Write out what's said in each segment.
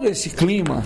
todo esse clima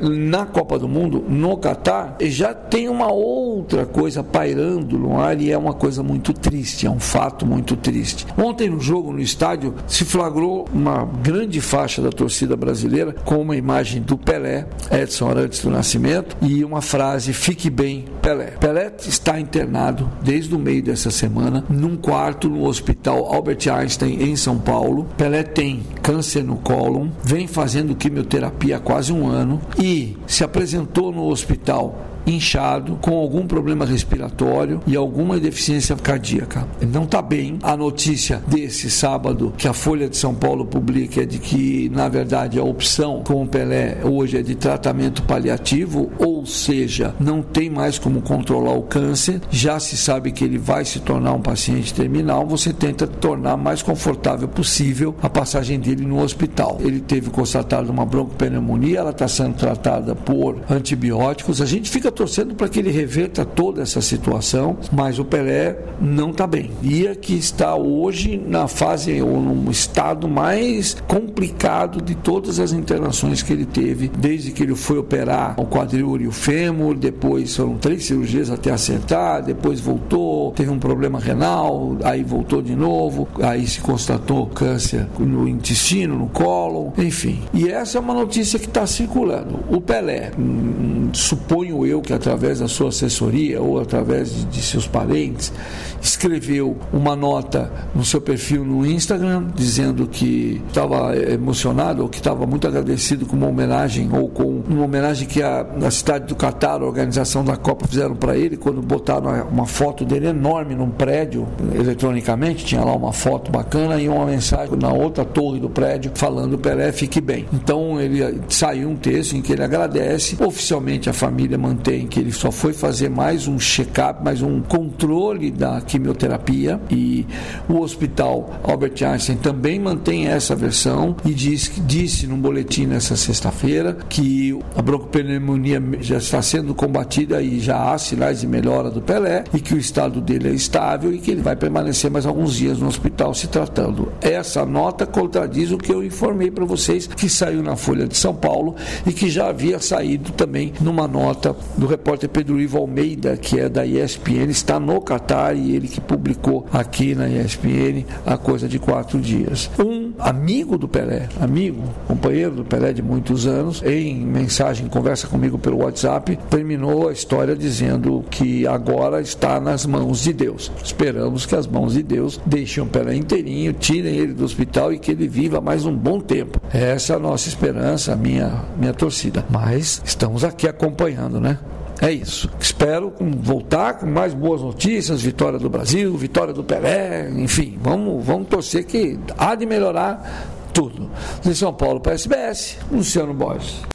na Copa do Mundo, no Catar, já tem uma outra coisa pairando no ar e é uma coisa muito triste, é um fato muito triste. Ontem no jogo no estádio se flagrou uma grande faixa da torcida brasileira com uma imagem do Pelé, Edson Arantes do Nascimento, e uma frase: Fique bem, Pelé. Pelé está internado desde o meio dessa semana num quarto no Hospital Albert Einstein em São Paulo. Pelé tem câncer no cólon, vem fazendo quimioterapia há quase um ano e se apresentou no hospital inchado, com algum problema respiratório e alguma deficiência cardíaca. Ele não está bem. A notícia desse sábado que a Folha de São Paulo publica é de que, na verdade, a opção com o Pelé hoje é de tratamento paliativo, ou seja, não tem mais como controlar o câncer, já se sabe que ele vai se tornar um paciente terminal, você tenta tornar mais confortável possível a passagem dele no hospital. Ele teve constatado uma broncopneumonia, ela está sendo tratada por antibióticos. A gente fica torcendo para que ele reverta toda essa situação, mas o Pelé não está bem. E que está hoje na fase ou no estado mais complicado de todas as internações que ele teve, desde que ele foi operar o quadril e o fêmur, depois foram três cirurgias até acertar, depois voltou, teve um problema renal, aí voltou de novo, aí se constatou câncer no intestino, no colo, enfim. E essa é uma notícia que está circulando. O Pelé, hum, suponho eu que através da sua assessoria ou através de, de seus parentes, escreveu uma nota no seu perfil no Instagram dizendo que estava emocionado ou que estava muito agradecido com uma homenagem ou com uma homenagem que a, a cidade do Catar, a organização da Copa, fizeram para ele quando botaram uma foto dele enorme num prédio eletronicamente, tinha lá uma foto bacana e uma mensagem na outra torre do prédio falando Pelé fique bem. Então ele saiu um texto em que ele agradece oficialmente a família mantém que ele só foi fazer mais um check-up, mais um controle da quimioterapia e o hospital Albert Einstein também mantém essa versão e diz, disse num boletim nessa sexta-feira que a broncopneumonia já está sendo combatida e já há sinais de melhora do Pelé e que o estado dele é estável e que ele vai permanecer mais alguns dias no hospital se tratando. Essa nota contradiz o que eu informei para vocês que saiu na Folha de São Paulo e que já havia saído também numa nota do repórter Pedro Ivo Almeida, que é da ESPN, está no Catar e ele que publicou aqui na ESPN há coisa de quatro dias. Um amigo do Pelé, amigo, companheiro do Pelé de muitos anos, em mensagem, conversa comigo pelo WhatsApp, terminou a história dizendo que agora está nas mãos de Deus. Esperamos que as mãos de Deus deixem o Pelé inteirinho, tirem ele do hospital e que ele viva mais um bom tempo. Essa é a nossa esperança, a minha, minha torcida. Mas estamos aqui acompanhando, né? É isso. Espero voltar com mais boas notícias, vitória do Brasil, vitória do Pelé, enfim, vamos, vamos torcer que há de melhorar tudo. De São Paulo para a SBS, Luciano Borges.